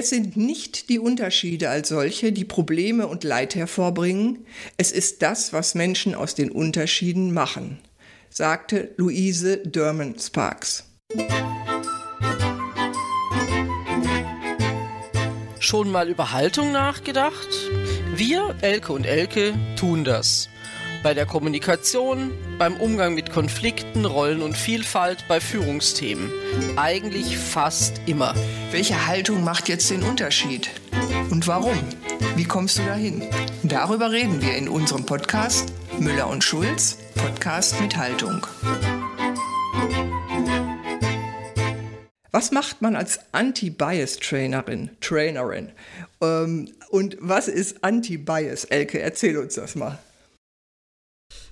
Es sind nicht die Unterschiede als solche, die Probleme und Leid hervorbringen, es ist das, was Menschen aus den Unterschieden machen, sagte Louise Derman Sparks. Schon mal über Haltung nachgedacht? Wir, Elke und Elke, tun das. Bei der Kommunikation, beim Umgang mit Konflikten, Rollen und Vielfalt, bei Führungsthemen. Eigentlich fast immer. Welche Haltung macht jetzt den Unterschied? Und warum? Wie kommst du dahin? Darüber reden wir in unserem Podcast Müller und Schulz, Podcast mit Haltung. Was macht man als Anti-Bias-Trainerin, Trainerin? Ähm, und was ist Anti-Bias? Elke, erzähl uns das mal.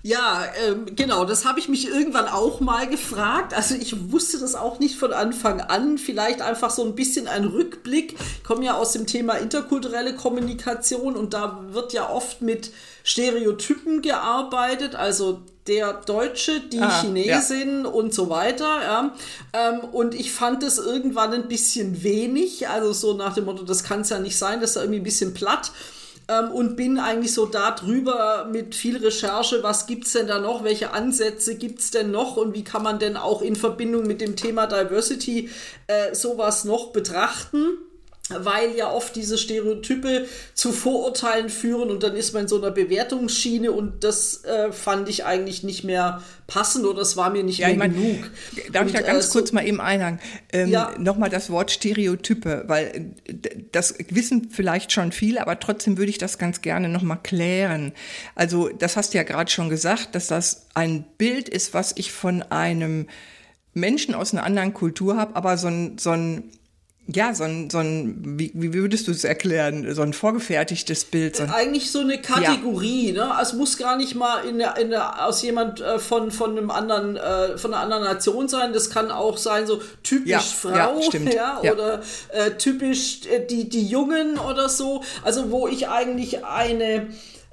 Ja, ähm, genau, das habe ich mich irgendwann auch mal gefragt. Also ich wusste das auch nicht von Anfang an. Vielleicht einfach so ein bisschen ein Rückblick. Ich komme ja aus dem Thema interkulturelle Kommunikation und da wird ja oft mit Stereotypen gearbeitet. Also der Deutsche, die ah, Chinesin ja. und so weiter. Ja. Ähm, und ich fand es irgendwann ein bisschen wenig. Also so nach dem Motto, das kann es ja nicht sein, das ist ja irgendwie ein bisschen platt ähm, und bin eigentlich so da drüber mit viel Recherche, was gibt es denn da noch, welche Ansätze gibt es denn noch und wie kann man denn auch in Verbindung mit dem Thema Diversity äh, sowas noch betrachten weil ja oft diese Stereotype zu Vorurteilen führen und dann ist man in so einer Bewertungsschiene und das äh, fand ich eigentlich nicht mehr passend oder es war mir nicht ja, mehr ich mein, genug. Darf und, ich da ganz äh, so, kurz mal eben einhaken? Ähm, ja. Nochmal das Wort Stereotype, weil äh, das wissen vielleicht schon viele, aber trotzdem würde ich das ganz gerne nochmal klären. Also das hast du ja gerade schon gesagt, dass das ein Bild ist, was ich von einem Menschen aus einer anderen Kultur habe, aber so ein, so ein ja, so ein, so ein wie, wie würdest du es erklären, so ein vorgefertigtes Bild? So ein Eigentlich so eine Kategorie, ja. ne? Es muss gar nicht mal in der, in der, aus jemand äh, von, von einem anderen, äh, von einer anderen Nation sein. Das kann auch sein, so typisch ja, Frau, ja, ja oder äh, typisch äh, die, die Jungen oder so. Also wo ich eigentlich eine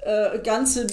äh, ganze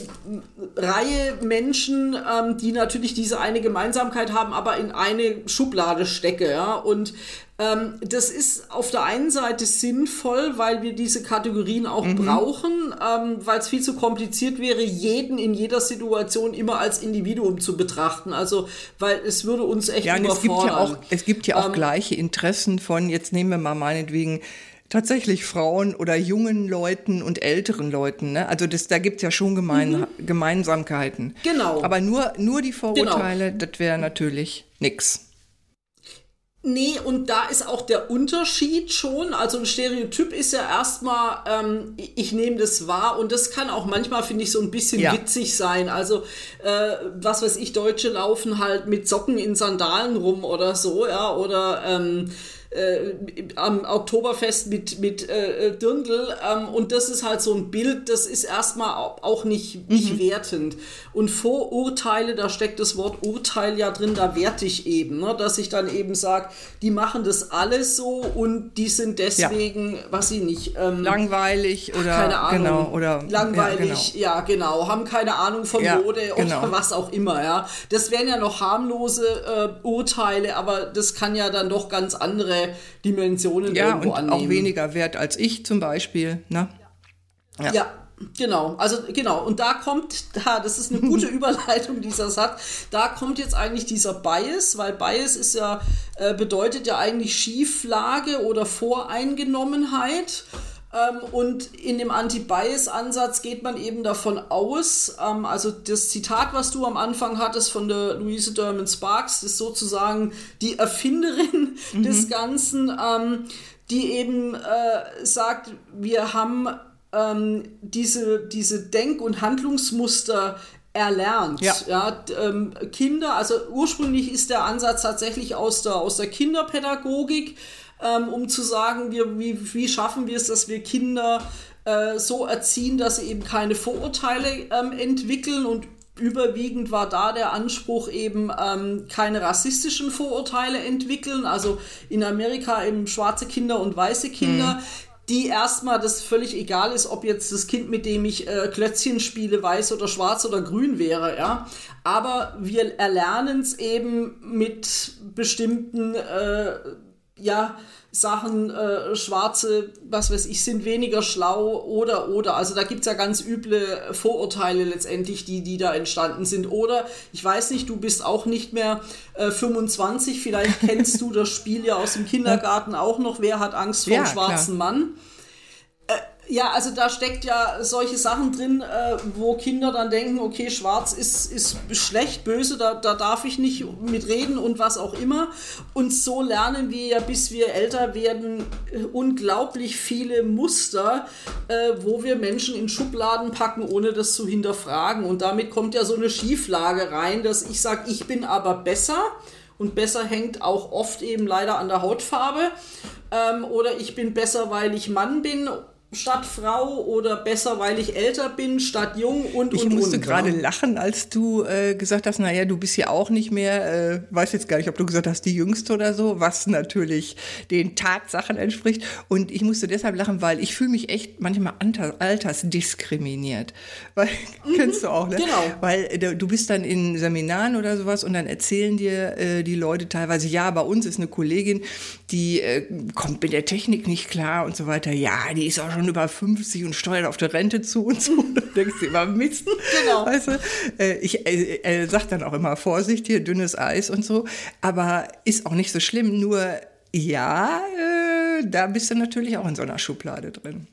Reihe Menschen, ähm, die natürlich diese eine Gemeinsamkeit haben, aber in eine Schublade stecke. Ja? Und ähm, das ist auf der einen Seite sinnvoll, weil wir diese Kategorien auch mhm. brauchen, ähm, weil es viel zu kompliziert wäre, jeden in jeder Situation immer als Individuum zu betrachten. Also, weil es würde uns echt ja, überfordern. Es gibt ja auch, es gibt ja auch ähm, gleiche Interessen von, jetzt nehmen wir mal meinetwegen, tatsächlich Frauen oder jungen Leuten und älteren Leuten. Ne? Also das, da gibt es ja schon Gemein mhm. Gemeinsamkeiten. Genau. Aber nur, nur die Vorurteile, genau. das wäre natürlich nichts. Nee, und da ist auch der Unterschied schon. Also ein Stereotyp ist ja erstmal, ähm, ich nehme das wahr und das kann auch manchmal, finde ich, so ein bisschen ja. witzig sein. Also, äh, was weiß ich, Deutsche laufen halt mit Socken in Sandalen rum oder so, ja, oder ähm, äh, am Oktoberfest mit, mit äh, äh, Dirndl. Ähm, und das ist halt so ein Bild, das ist erstmal auch nicht, nicht mhm. wertend. Und Vorurteile, da steckt das Wort Urteil ja drin, da werte ich eben, ne? dass ich dann eben sage, die machen das alles so und die sind deswegen, ja. was sie nicht. Ähm, langweilig oder keine Ahnung, genau, oder langweilig, ja genau. ja genau. haben keine Ahnung von ja, Mode genau. oder was auch immer. Ja, das wären ja noch harmlose äh, Urteile, aber das kann ja dann doch ganz andere Dimensionen ja, irgendwo und annehmen. auch weniger wert als ich zum Beispiel. Ne? ja. ja. Genau, also genau, und da kommt, da, das ist eine gute Überleitung, dieser Satz, da kommt jetzt eigentlich dieser Bias, weil Bias ist ja, äh, bedeutet ja eigentlich Schieflage oder Voreingenommenheit. Ähm, und in dem Anti-Bias-Ansatz geht man eben davon aus, ähm, also das Zitat, was du am Anfang hattest von der Louise Derman Sparks, ist sozusagen die Erfinderin mhm. des Ganzen, ähm, die eben äh, sagt, wir haben diese, diese Denk- und Handlungsmuster erlernt. Ja. ja ähm, Kinder, also ursprünglich ist der Ansatz tatsächlich aus der, aus der Kinderpädagogik, ähm, um zu sagen, wir, wie, wie schaffen wir es, dass wir Kinder äh, so erziehen, dass sie eben keine Vorurteile ähm, entwickeln und überwiegend war da der Anspruch eben ähm, keine rassistischen Vorurteile entwickeln. Also in Amerika eben schwarze Kinder und weiße Kinder. Mhm die erstmal das völlig egal ist, ob jetzt das Kind, mit dem ich äh, Klötzchen spiele, weiß oder schwarz oder grün wäre, ja. Aber wir erlernen es eben mit bestimmten äh, ja, Sachen, äh, Schwarze, was weiß ich, sind weniger schlau oder, oder. Also da gibt es ja ganz üble Vorurteile letztendlich, die, die da entstanden sind. Oder, ich weiß nicht, du bist auch nicht mehr äh, 25, vielleicht kennst du das Spiel ja aus dem Kindergarten auch noch, wer hat Angst vor ja, dem schwarzen klar. Mann? Ja, also da steckt ja solche Sachen drin, äh, wo Kinder dann denken, okay, schwarz ist, ist schlecht, böse, da, da darf ich nicht mitreden und was auch immer. Und so lernen wir ja, bis wir älter werden, unglaublich viele Muster, äh, wo wir Menschen in Schubladen packen, ohne das zu hinterfragen. Und damit kommt ja so eine Schieflage rein, dass ich sage, ich bin aber besser. Und besser hängt auch oft eben leider an der Hautfarbe. Ähm, oder ich bin besser, weil ich Mann bin statt Frau oder besser, weil ich älter bin statt jung und Ich und, musste und, gerade ja. lachen, als du äh, gesagt hast, naja, du bist ja auch nicht mehr, äh, weiß jetzt gar nicht, ob du gesagt hast, die Jüngste oder so, was natürlich den Tatsachen entspricht. Und ich musste deshalb lachen, weil ich fühle mich echt manchmal altersdiskriminiert. Weil, mhm, kennst du auch, ne? Genau. Weil äh, du bist dann in Seminaren oder sowas und dann erzählen dir äh, die Leute teilweise, ja, bei uns ist eine Kollegin, die äh, kommt mit der Technik nicht klar und so weiter. Ja, die ist auch schon schon über 50 und steuert auf der Rente zu und so. Da denkst du immer, Mist. Genau. Weißt du? Äh, ich äh, sag dann auch immer, Vorsicht, hier dünnes Eis und so. Aber ist auch nicht so schlimm. Nur, ja, äh, da bist du natürlich auch in so einer Schublade drin.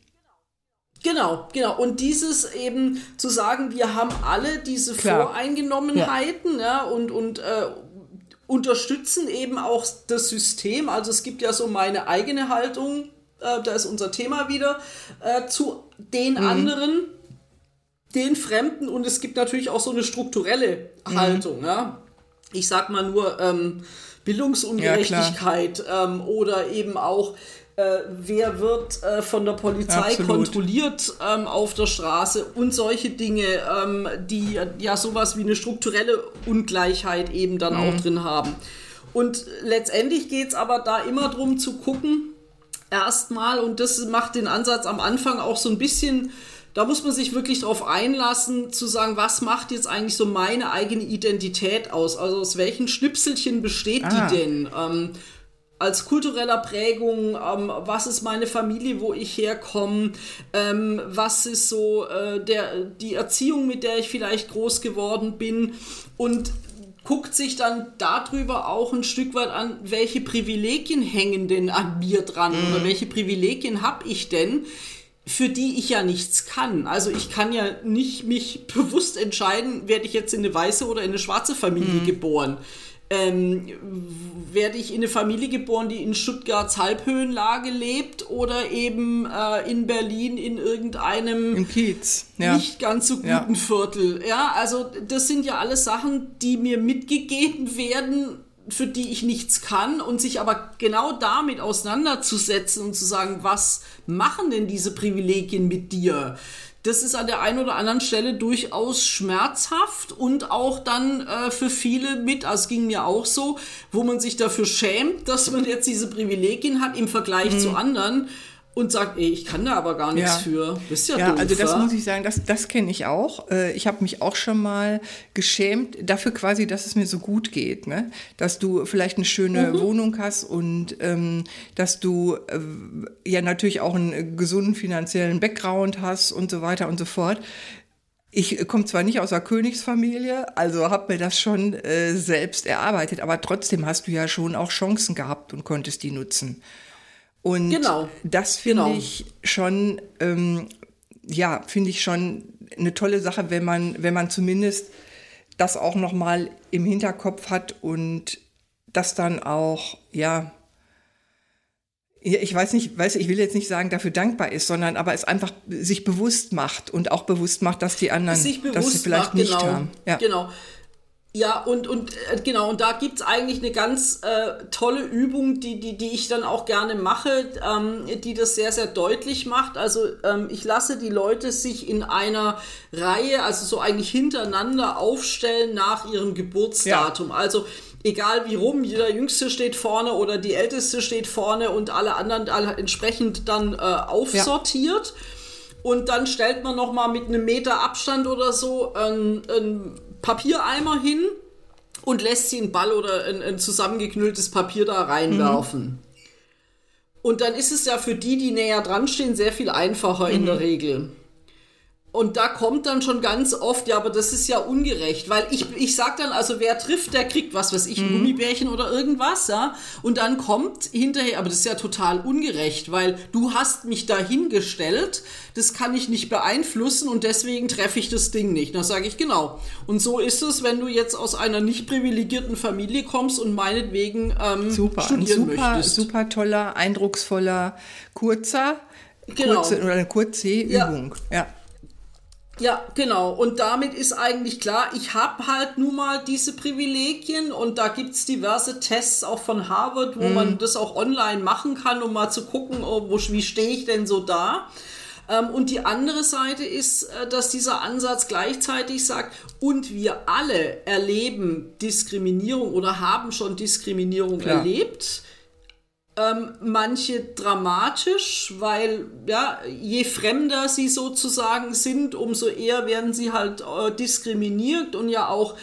Genau, genau. Und dieses eben zu sagen, wir haben alle diese Klar. Voreingenommenheiten ja. ja und, und äh, unterstützen eben auch das System. Also es gibt ja so meine eigene Haltung äh, da ist unser Thema wieder, äh, zu den mhm. anderen, den Fremden und es gibt natürlich auch so eine strukturelle mhm. Haltung. Ja? Ich sag mal nur ähm, Bildungsungerechtigkeit ja, ähm, oder eben auch äh, wer wird äh, von der Polizei Absolut. kontrolliert ähm, auf der Straße und solche Dinge, ähm, die ja sowas wie eine strukturelle Ungleichheit eben dann mhm. auch drin haben. Und letztendlich geht es aber da immer darum zu gucken, erstmal und das macht den Ansatz am Anfang auch so ein bisschen, da muss man sich wirklich darauf einlassen, zu sagen, was macht jetzt eigentlich so meine eigene Identität aus? Also aus welchen Schnipselchen besteht ah. die denn? Ähm, als kultureller Prägung, ähm, was ist meine Familie, wo ich herkomme, ähm, was ist so äh, der, die Erziehung, mit der ich vielleicht groß geworden bin und guckt sich dann darüber auch ein Stück weit an, welche Privilegien hängen denn an mir dran mhm. oder welche Privilegien habe ich denn, für die ich ja nichts kann. Also ich kann ja nicht mich bewusst entscheiden, werde ich jetzt in eine weiße oder in eine schwarze Familie mhm. geboren ähm, werde ich in eine Familie geboren, die in Stuttgarts Halbhöhenlage lebt oder eben äh, in Berlin in irgendeinem Im Kiez. Ja. nicht ganz so guten ja. Viertel. Ja, also das sind ja alles Sachen, die mir mitgegeben werden, für die ich nichts kann und sich aber genau damit auseinanderzusetzen und zu sagen, was machen denn diese Privilegien mit dir? Das ist an der einen oder anderen Stelle durchaus schmerzhaft und auch dann äh, für viele mit, also es ging mir auch so, wo man sich dafür schämt, dass man jetzt diese Privilegien hat im Vergleich mhm. zu anderen und sagt, ey, ich kann da aber gar nichts ja. für. Das ist ja, ja doof, also das muss ich sagen, das, das kenne ich auch. Äh, ich habe mich auch schon mal geschämt dafür quasi, dass es mir so gut geht. Ne? Dass du vielleicht eine schöne mhm. Wohnung hast und ähm, dass du äh, ja natürlich auch einen gesunden finanziellen Background hast und so weiter und so fort. Ich komme zwar nicht aus der Königsfamilie, also habe mir das schon äh, selbst erarbeitet, aber trotzdem hast du ja schon auch Chancen gehabt und konntest die nutzen. Und genau. das finde genau. ich schon, ähm, ja, finde ich schon eine tolle Sache, wenn man, wenn man zumindest das auch noch mal im Hinterkopf hat und das dann auch, ja, ich weiß nicht, weiß, ich will jetzt nicht sagen, dafür dankbar ist, sondern aber es einfach sich bewusst macht und auch bewusst macht, dass die anderen das vielleicht macht, nicht genau, haben. Ja. Genau. Ja, und, und äh, genau, und da gibt's eigentlich eine ganz äh, tolle Übung, die, die, die ich dann auch gerne mache, ähm, die das sehr, sehr deutlich macht. Also ähm, ich lasse die Leute sich in einer Reihe, also so eigentlich hintereinander aufstellen nach ihrem Geburtsdatum. Ja. Also egal wie rum, der Jüngste steht vorne oder die Älteste steht vorne und alle anderen alle entsprechend dann äh, aufsortiert. Ja. Und dann stellt man noch mal mit einem Meter Abstand oder so ein, ein Papiereimer hin und lässt sie einen Ball oder ein, ein zusammengeknülltes Papier da reinwerfen. Mhm. Und dann ist es ja für die, die näher dran stehen, sehr viel einfacher mhm. in der Regel. Und da kommt dann schon ganz oft, ja, aber das ist ja ungerecht, weil ich, ich sag dann, also wer trifft, der kriegt was weiß ich, ein mhm. Gummibärchen oder irgendwas, ja. Und dann kommt hinterher, aber das ist ja total ungerecht, weil du hast mich dahingestellt, das kann ich nicht beeinflussen und deswegen treffe ich das Ding nicht. Da sage ich genau. Und so ist es, wenn du jetzt aus einer nicht privilegierten Familie kommst und meinetwegen ähm, super, studieren super, möchtest. Super toller, eindrucksvoller, kurzer, genau. kurze, oder eine kurze Übung. ja. ja. Ja, genau. Und damit ist eigentlich klar, ich habe halt nun mal diese Privilegien und da gibt es diverse Tests auch von Harvard, wo mm. man das auch online machen kann, um mal zu gucken, oh, wo, wie stehe ich denn so da. Ähm, und die andere Seite ist, äh, dass dieser Ansatz gleichzeitig sagt, und wir alle erleben Diskriminierung oder haben schon Diskriminierung Klar. erlebt ähm, manche dramatisch, weil ja, je fremder sie sozusagen sind, umso eher werden sie halt äh, diskriminiert und ja auch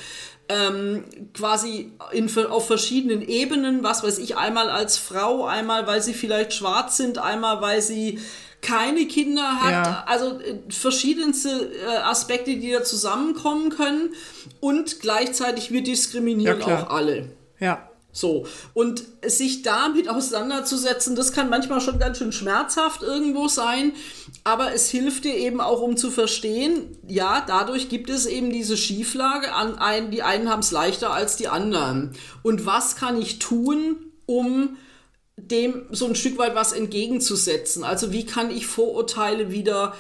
ähm, quasi in, auf verschiedenen Ebenen, was weiß ich, einmal als Frau, einmal weil sie vielleicht schwarz sind, einmal weil sie keine Kinder hat, ja. also äh, verschiedenste äh, Aspekte, die da zusammenkommen können und gleichzeitig wir diskriminieren ja, auch alle. Ja. So. Und sich damit auseinanderzusetzen, das kann manchmal schon ganz schön schmerzhaft irgendwo sein. Aber es hilft dir eben auch, um zu verstehen, ja, dadurch gibt es eben diese Schieflage. An ein, die einen haben es leichter als die anderen. Und was kann ich tun, um dem so ein Stück weit was entgegenzusetzen? Also wie kann ich Vorurteile wieder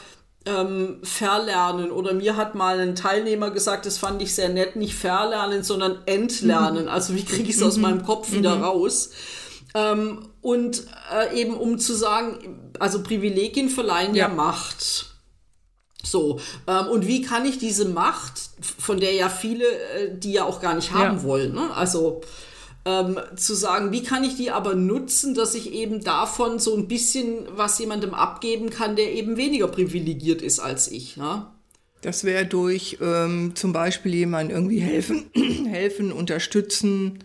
ähm, verlernen. Oder mir hat mal ein Teilnehmer gesagt, das fand ich sehr nett, nicht verlernen, sondern entlernen. Mhm. Also wie kriege ich es aus mhm. meinem Kopf wieder mhm. raus? Ähm, und äh, eben um zu sagen, also Privilegien verleihen ja, ja Macht. So, ähm, und wie kann ich diese Macht, von der ja viele, äh, die ja auch gar nicht haben ja. wollen, ne? also ähm, zu sagen, wie kann ich die aber nutzen, dass ich eben davon so ein bisschen was jemandem abgeben kann, der eben weniger privilegiert ist als ich. Ne? Das wäre durch ähm, zum Beispiel jemandem irgendwie helfen, helfen, unterstützen,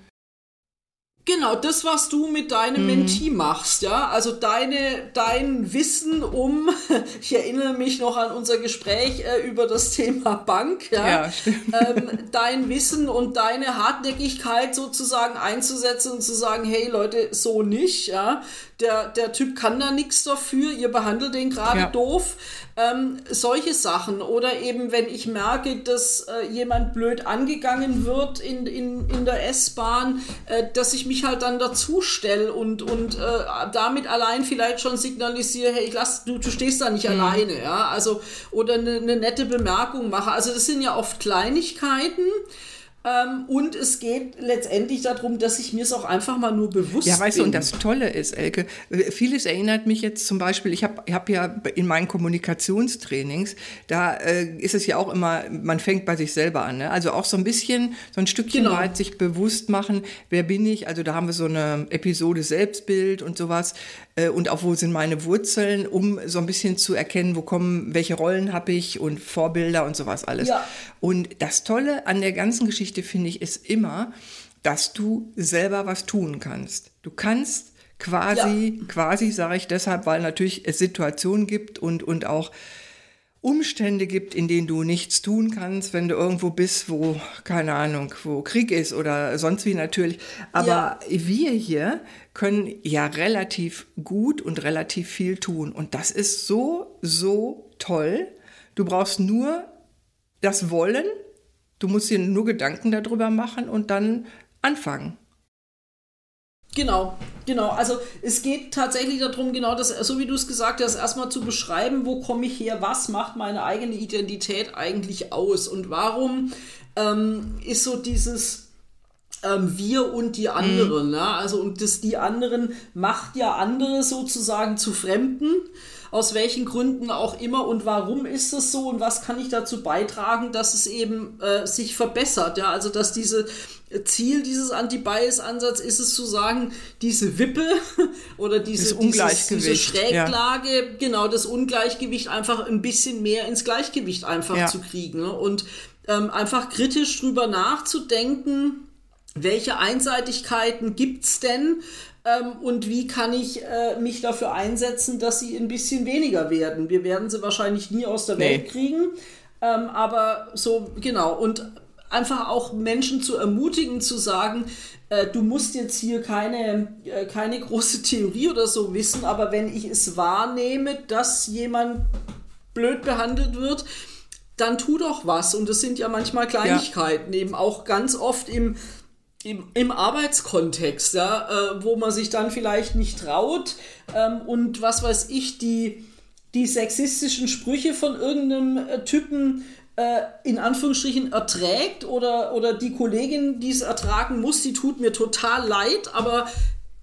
Genau, das, was du mit deinem mhm. Mentee machst, ja. Also deine, dein Wissen um, ich erinnere mich noch an unser Gespräch äh, über das Thema Bank, ja. ja ähm, dein Wissen und deine Hartnäckigkeit sozusagen einzusetzen und zu sagen, hey Leute, so nicht, ja der, der Typ kann da nichts dafür, ihr behandelt den gerade ja. doof. Ähm, solche Sachen. Oder eben, wenn ich merke, dass äh, jemand blöd angegangen wird in, in, in der S-Bahn, äh, dass ich mich halt dann dazu stelle und, und äh, damit allein vielleicht schon signalisiere, hey, ich lass, du, du stehst da nicht mhm. alleine, ja. Also, oder eine, eine nette Bemerkung mache. Also, das sind ja oft Kleinigkeiten. Ähm, und es geht letztendlich darum, dass ich mir es auch einfach mal nur bewusst Ja, weißt bin. du, und das Tolle ist, Elke, vieles erinnert mich jetzt zum Beispiel, ich habe hab ja in meinen Kommunikationstrainings, da äh, ist es ja auch immer, man fängt bei sich selber an. Ne? Also auch so ein bisschen, so ein Stückchen genau. weit sich bewusst machen, wer bin ich? Also da haben wir so eine Episode Selbstbild und sowas äh, und auch wo sind meine Wurzeln, um so ein bisschen zu erkennen, wo kommen, welche Rollen habe ich und Vorbilder und sowas alles. Ja. Und das Tolle an der ganzen Geschichte finde ich ist immer, dass du selber was tun kannst. Du kannst quasi, ja. quasi sage ich deshalb, weil natürlich es Situationen gibt und, und auch Umstände gibt, in denen du nichts tun kannst, wenn du irgendwo bist, wo, keine Ahnung, wo Krieg ist oder sonst wie natürlich. Aber ja. wir hier können ja relativ gut und relativ viel tun. Und das ist so, so toll. Du brauchst nur das Wollen. Du musst dir nur Gedanken darüber machen und dann anfangen. Genau, genau. Also es geht tatsächlich darum, genau das, so wie du es gesagt hast, erstmal zu beschreiben, wo komme ich her, was macht meine eigene Identität eigentlich aus und warum ähm, ist so dieses ähm, wir und die anderen. Mhm. Ja? Also und das die anderen macht ja andere sozusagen zu Fremden aus welchen Gründen auch immer und warum ist das so und was kann ich dazu beitragen, dass es eben äh, sich verbessert. Ja, also dass diese Ziel dieses Anti-Bias-Ansatz ist es zu sagen, diese Wippe oder diese, dieses, diese Schräglage, ja. genau das Ungleichgewicht einfach ein bisschen mehr ins Gleichgewicht einfach ja. zu kriegen ne? und ähm, einfach kritisch drüber nachzudenken, welche Einseitigkeiten gibt es denn Ähm, und wie kann ich äh, mich dafür einsetzen, dass sie ein bisschen weniger werden? Wir werden sie wahrscheinlich nie aus der Welt kriegen. Ähm, aber so, genau. Und einfach auch Menschen zu ermutigen, zu sagen, äh, du musst jetzt hier keine, äh, keine große Theorie oder so wissen, aber wenn ich es wahrnehme, dass jemand blöd behandelt wird, dann tu doch was. Und das sind ja manchmal Kleinigkeiten, ja. eben auch ganz oft im, im, im Arbeitskontext, ja, äh, wo man sich dann vielleicht nicht traut ähm, und was weiß ich, die, die sexistischen Sprüche von irgendeinem äh, Typen äh, in Anführungsstrichen erträgt oder, oder die Kollegin, die es ertragen muss, die tut mir total leid, aber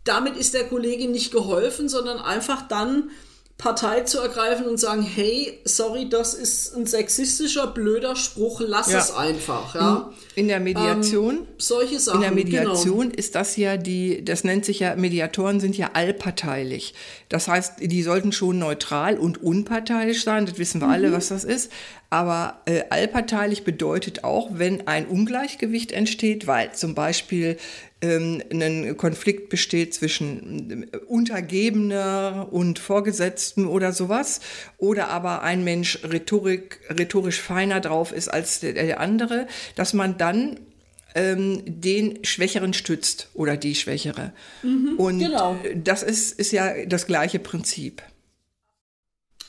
damit ist der Kollegin nicht geholfen, sondern einfach dann Partei zu ergreifen und sagen, hey, sorry, das ist ein sexistischer, blöder Spruch, lass ja. es einfach. Ja? In der Mediation, ähm, solche Sachen. In der Mediation genau. ist das ja die, das nennt sich ja, Mediatoren sind ja allparteilich. Das heißt, die sollten schon neutral und unparteiisch sein, das wissen wir mhm. alle, was das ist. Aber äh, allparteilich bedeutet auch, wenn ein Ungleichgewicht entsteht, weil zum Beispiel ähm, ein Konflikt besteht zwischen äh, Untergebener und Vorgesetzten oder sowas, oder aber ein Mensch rhetorik, rhetorisch feiner drauf ist als der, der andere, dass man dann ähm, den Schwächeren stützt oder die Schwächere. Mhm, und genau. das ist, ist ja das gleiche Prinzip.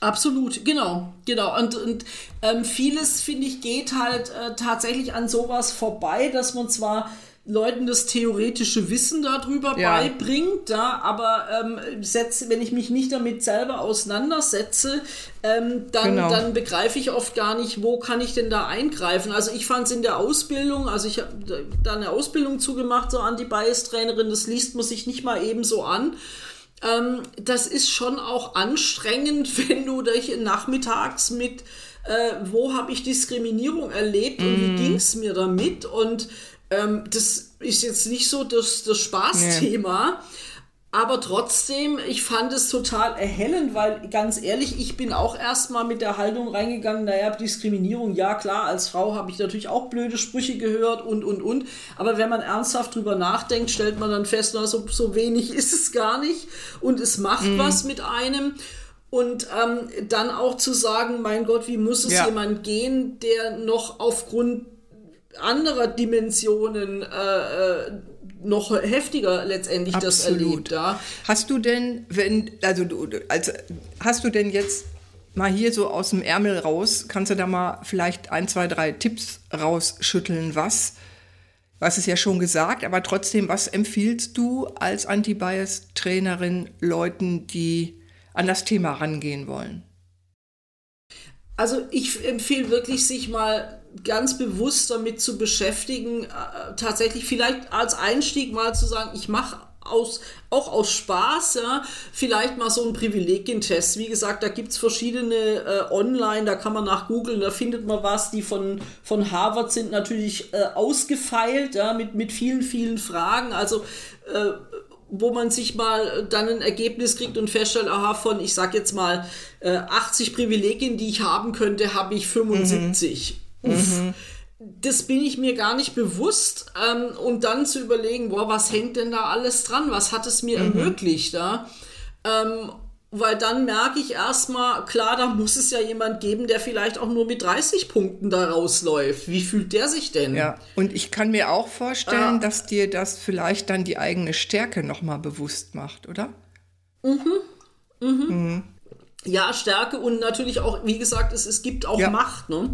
Absolut, genau, genau. Und, und ähm, vieles, finde ich, geht halt äh, tatsächlich an sowas vorbei, dass man zwar Leuten das theoretische Wissen darüber ja. beibringt, ja, aber ähm, setze, wenn ich mich nicht damit selber auseinandersetze, ähm, dann, genau. dann begreife ich oft gar nicht, wo kann ich denn da eingreifen. Also ich fand es in der Ausbildung, also ich habe da eine Ausbildung zugemacht, so Anti-Bias-Trainerin, das liest man sich nicht mal eben so an. Ähm, das ist schon auch anstrengend, wenn du dich nachmittags mit, äh, wo habe ich Diskriminierung erlebt und mm. wie mhm. ging es mir damit und ähm, das ist jetzt nicht so das, das Spaßthema. Nee. Aber trotzdem, ich fand es total erhellend, weil ganz ehrlich, ich bin auch erstmal mit der Haltung reingegangen, naja, Diskriminierung, ja klar, als Frau habe ich natürlich auch blöde Sprüche gehört und, und, und. Aber wenn man ernsthaft drüber nachdenkt, stellt man dann fest, na, so, so wenig ist es gar nicht und es macht mhm. was mit einem. Und ähm, dann auch zu sagen, mein Gott, wie muss es ja. jemand gehen, der noch aufgrund anderer Dimensionen äh, äh, noch heftiger letztendlich Absolut. das erlebt. Ja. Hast du denn, wenn, also du, als, hast du denn jetzt mal hier so aus dem Ärmel raus, kannst du da mal vielleicht ein, zwei, drei Tipps rausschütteln, was? Was ist ja schon gesagt, aber trotzdem, was empfiehlst du als Anti-Bias-Trainerin Leuten, die an das Thema rangehen wollen? Also ich empfehle wirklich, sich mal ganz bewusst damit zu beschäftigen, äh, tatsächlich vielleicht als Einstieg mal zu sagen, ich mache aus, auch aus Spaß, ja, vielleicht mal so einen Privilegientest. Wie gesagt, da gibt es verschiedene äh, online, da kann man nach googeln, da findet man was, die von, von Harvard sind natürlich äh, ausgefeilt, ja, mit, mit vielen, vielen Fragen. Also äh, wo man sich mal dann ein Ergebnis kriegt und feststellt, aha, von, ich sag jetzt mal, 80 äh, Privilegien, die ich haben könnte, habe ich 75. Mhm. Mhm. Das bin ich mir gar nicht bewusst. Ähm, und dann zu überlegen, boah, was hängt denn da alles dran? Was hat es mir mhm. ermöglicht da? Ähm, weil dann merke ich erstmal, klar, da muss es ja jemand geben, der vielleicht auch nur mit 30 Punkten da rausläuft. Wie fühlt der sich denn? Ja, und ich kann mir auch vorstellen, äh, dass dir das vielleicht dann die eigene Stärke nochmal bewusst macht, oder? Mhm. Mhm. mhm. Ja, Stärke und natürlich auch, wie gesagt, es, es gibt auch ja. Macht, ne?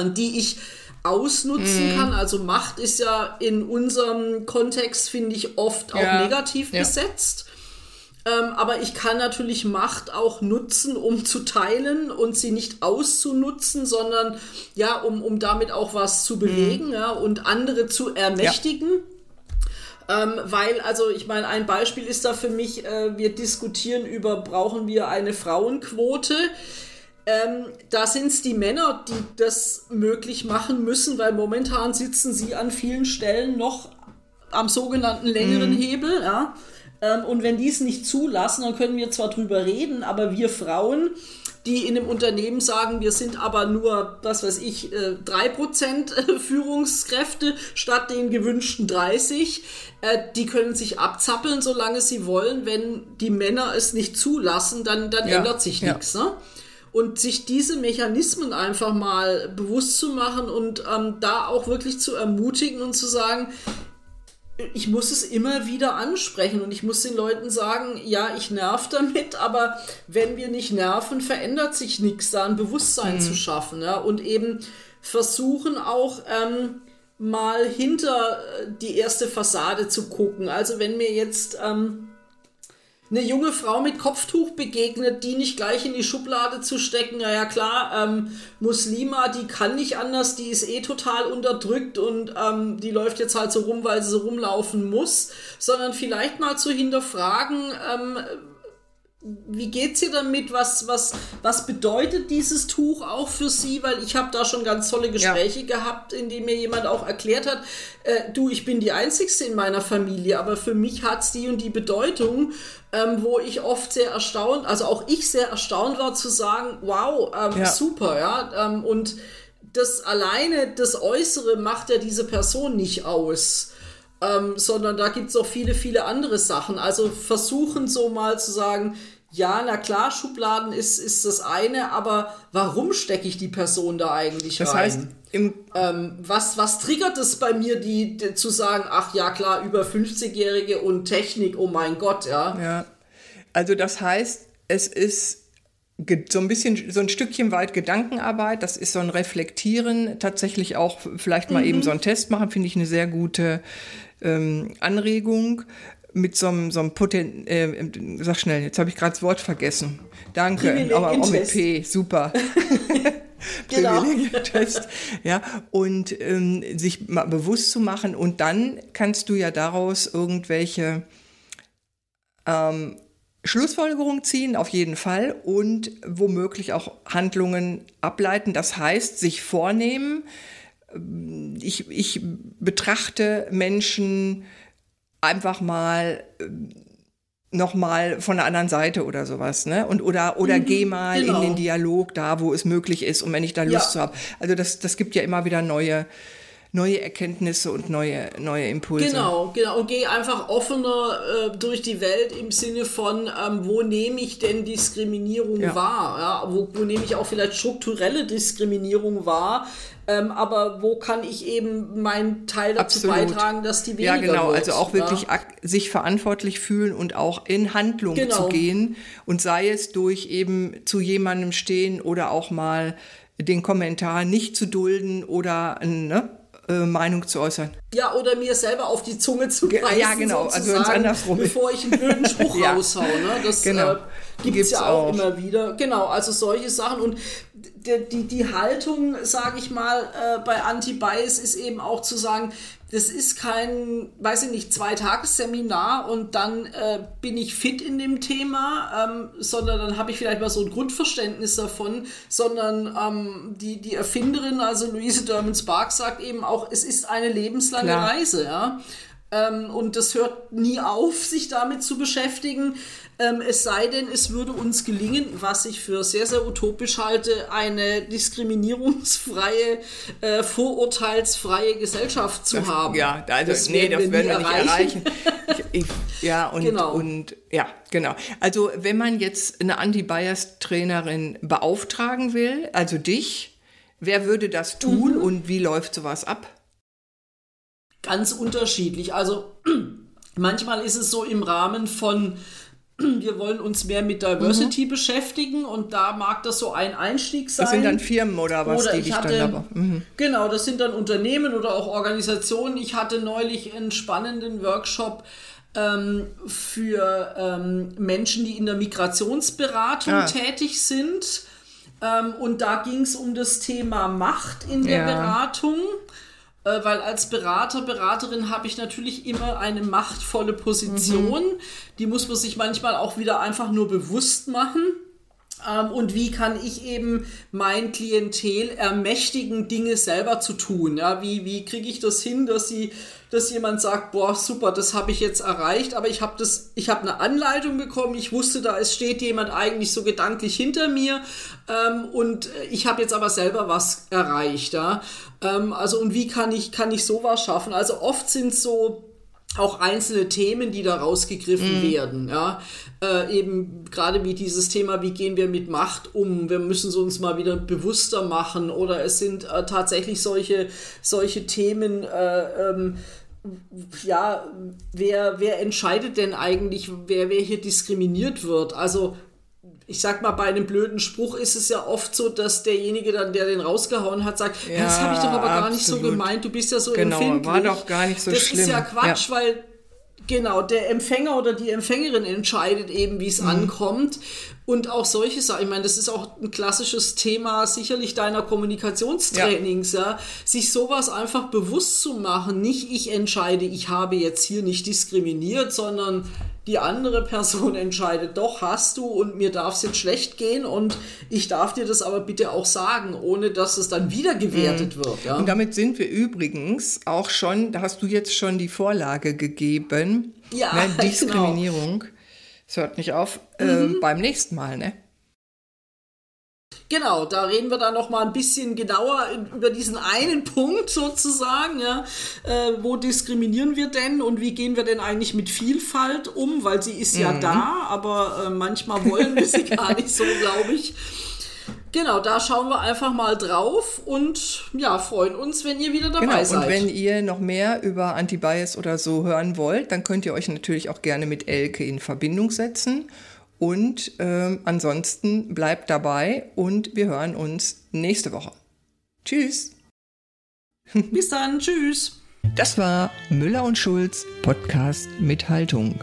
Äh, die ich ausnutzen mm. kann. Also Macht ist ja in unserem Kontext, finde ich, oft auch ja. negativ ja. besetzt. Ähm, aber ich kann natürlich Macht auch nutzen, um zu teilen und sie nicht auszunutzen, sondern ja, um, um damit auch was zu bewegen mm. ja, und andere zu ermächtigen. Ähm, weil, also ich meine, ein Beispiel ist da für mich, äh, wir diskutieren über, brauchen wir eine Frauenquote? Ähm, da sind es die Männer, die das möglich machen müssen, weil momentan sitzen sie an vielen Stellen noch am sogenannten längeren mhm. Hebel. Ja? Ähm, und wenn die es nicht zulassen, dann können wir zwar drüber reden, aber wir Frauen die in einem Unternehmen sagen, wir sind aber nur, was weiß ich, äh, drei Prozent äh, Führungskräfte statt den gewünschten 30. Äh, die können sich abzappeln, solange sie wollen. Wenn die Männer es nicht zulassen, dann, dann ja. ändert sich ja. nichts. Ne? Und sich diese Mechanismen einfach mal bewusst zu machen und ähm, da auch wirklich zu ermutigen und zu sagen, ich muss es immer wieder ansprechen und ich muss den Leuten sagen, ja, ich nerv damit, aber wenn wir nicht nerven, verändert sich nichts, da ein Bewusstsein mhm. zu schaffen ja? und eben versuchen auch ähm, mal hinter die erste Fassade zu gucken. Also wenn mir jetzt ähm, eine junge Frau mit Kopftuch begegnet, die nicht gleich in die Schublade zu stecken. Naja, klar, ähm, Muslima, die kann nicht anders, die ist eh total unterdrückt und ähm, die läuft jetzt halt so rum, weil sie so rumlaufen muss, sondern vielleicht mal zu hinterfragen, ähm, wie geht's ihr damit? Was, was, was bedeutet dieses Tuch auch für sie? Weil ich habe da schon ganz tolle Gespräche ja. gehabt, in denen mir jemand auch erklärt hat, äh, du, ich bin die Einzigste in meiner Familie, aber für mich hat's die und die Bedeutung, ähm, wo ich oft sehr erstaunt, also auch ich sehr erstaunt war zu sagen, wow, ähm, ja. super, ja. Ähm, und das alleine, das Äußere macht ja diese Person nicht aus ähm, sondern da gibt es auch viele, viele andere Sachen. Also versuchen so mal zu sagen, ja, na klar, Schubladen ist, ist das eine, aber warum stecke ich die Person da eigentlich das rein? Heißt, im ähm, was, was triggert es bei mir, die, die, zu sagen, ach ja, klar, über 50-Jährige und Technik, oh mein Gott, ja. Ja, also das heißt, es ist so ein bisschen, so ein Stückchen weit Gedankenarbeit, das ist so ein Reflektieren, tatsächlich auch vielleicht mal mhm. eben so einen Test machen, finde ich eine sehr gute ähm, Anregung mit so einem, so einem Poten äh, sag schnell, jetzt habe ich gerade das Wort vergessen. Danke, aber auch mit P, super. genau. Test. Ja, und ähm, sich mal bewusst zu machen und dann kannst du ja daraus irgendwelche ähm, Schlussfolgerungen ziehen, auf jeden Fall, und womöglich auch Handlungen ableiten. Das heißt, sich vornehmen, ich, ich betrachte Menschen einfach mal äh, noch mal von der anderen Seite oder sowas, ne? Und oder oder mhm, geh mal genau. in den Dialog da, wo es möglich ist, und wenn ich da Lust ja. zu habe. Also das das gibt ja immer wieder neue neue Erkenntnisse und neue, neue Impulse. Genau, genau. Und geh einfach offener äh, durch die Welt im Sinne von, ähm, wo nehme ich denn Diskriminierung ja. wahr? Ja? Wo, wo nehme ich auch vielleicht strukturelle Diskriminierung wahr? Ähm, aber wo kann ich eben meinen Teil dazu Absolut. beitragen, dass die weniger Ja, genau. Wird, also auch wirklich ja? sich verantwortlich fühlen und auch in Handlung genau. zu gehen. Und sei es durch eben zu jemandem stehen oder auch mal den Kommentar nicht zu dulden oder ne, äh, Meinung zu äußern. Ja, oder mir selber auf die Zunge zu beißen, Ja, genau, also ins andersrum. Bevor ich einen blöden Spruch ja. raushaue. Ne? Das genau. äh, gibt es ja auch, auch immer wieder. Genau, also solche Sachen. Und die, die, die Haltung, sage ich mal, äh, bei Anti-Bias ist eben auch zu sagen, das ist kein, weiß ich nicht, Zweitagesseminar und dann äh, bin ich fit in dem Thema, ähm, sondern dann habe ich vielleicht mal so ein Grundverständnis davon, sondern ähm, die, die Erfinderin, also Louise Derman Spark, sagt eben auch, es ist eine lebenslange Klar. Reise, ja. Ähm, und das hört nie auf, sich damit zu beschäftigen. Ähm, es sei denn, es würde uns gelingen, was ich für sehr, sehr utopisch halte, eine diskriminierungsfreie, äh, vorurteilsfreie Gesellschaft zu das, haben. Ja, also, das nee, das werden wir nicht erreichen. ich, ich, ja, und, genau. und ja, genau. Also wenn man jetzt eine Anti-Bias-Trainerin beauftragen will, also dich, wer würde das tun mhm. und wie läuft sowas ab? Ganz unterschiedlich. Also manchmal ist es so im Rahmen von wir wollen uns mehr mit Diversity mhm. beschäftigen und da mag das so ein Einstieg sein. Das sind dann Firmen oder was, oder die dich hatte, dann aber. Mhm. Genau, das sind dann Unternehmen oder auch Organisationen. Ich hatte neulich einen spannenden Workshop ähm, für ähm, Menschen, die in der Migrationsberatung ah. tätig sind. Ähm, und da ging es um das Thema Macht in der ja. Beratung. Äh, weil als Berater, Beraterin habe ich natürlich immer eine machtvolle Position. Mhm. Die muss man sich manchmal auch wieder einfach nur bewusst machen. Ähm, und wie kann ich eben mein Klientel ermächtigen, Dinge selber zu tun? Ja, wie, wie kriege ich das hin, dass sie, dass jemand sagt, boah, super, das habe ich jetzt erreicht, aber ich habe das, ich habe eine Anleitung bekommen, ich wusste, da es steht jemand eigentlich so gedanklich hinter mir ähm, und ich habe jetzt aber selber was erreicht. Ja? Ähm, also und wie kann ich, kann ich sowas schaffen? Also oft sind so auch einzelne Themen, die da rausgegriffen mm. werden. Ja? Äh, eben gerade wie dieses Thema, wie gehen wir mit Macht um? Wir müssen es uns mal wieder bewusster machen. Oder es sind äh, tatsächlich solche, solche Themen, äh, ähm, ja, wer, wer entscheidet denn eigentlich, wer, wer hier diskriminiert wird? Also ich sag mal, bei einem blöden Spruch ist es ja oft so, dass derjenige dann, der den rausgehauen hat, sagt, ja, das habe ich doch aber absolut. gar nicht so gemeint, du bist ja so genau, empfindlich. war doch gar nicht so das schlimm. Das ist ja Quatsch, ja. weil Genau, der Empfänger oder die Empfängerin entscheidet eben, wie es mhm. ankommt. Und auch solche Sachen, ich meine, das ist auch ein klassisches Thema sicherlich deiner Kommunikationstrainings, ja. ja. Sich sowas einfach bewusst zu machen. Nicht ich entscheide, ich habe jetzt hier nicht diskriminiert, sondern die andere Person entscheidet, doch hast du und mir darf es jetzt schlecht gehen und ich darf dir das aber bitte auch sagen, ohne dass es dann wieder gewertet mhm. wird. Ja? Und damit sind wir übrigens auch schon, da hast du jetzt schon die Vorlage gegeben, ja, ne, Diskriminierung. Genau. Es hört nicht auf, äh, mhm. äh, beim nächsten Mal, ne? Genau, da reden wir dann noch mal ein bisschen genauer über diesen einen Punkt sozusagen, ja, äh, wo diskriminieren wir denn und wie gehen wir denn eigentlich mit Vielfalt um, weil sie ist ja mhm. da, aber äh, manchmal wollen wir sie gar nicht so, glaube ich. Genau, da schauen wir einfach mal drauf und ja, freuen uns, wenn ihr wieder dabei genau, seid. Und wenn ihr noch mehr über Anti-Bias oder so hören wollt, dann könnt ihr euch natürlich auch gerne mit Elke in Verbindung setzen. Und ähm, ansonsten bleibt dabei und wir hören uns nächste Woche. Tschüss. Bis dann, tschüss. Das war Müller und Schulz Podcast mit Haltung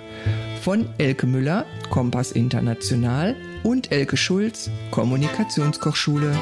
von Elke Müller, Kompass International und Elke Schulz, Kommunikationskochschule.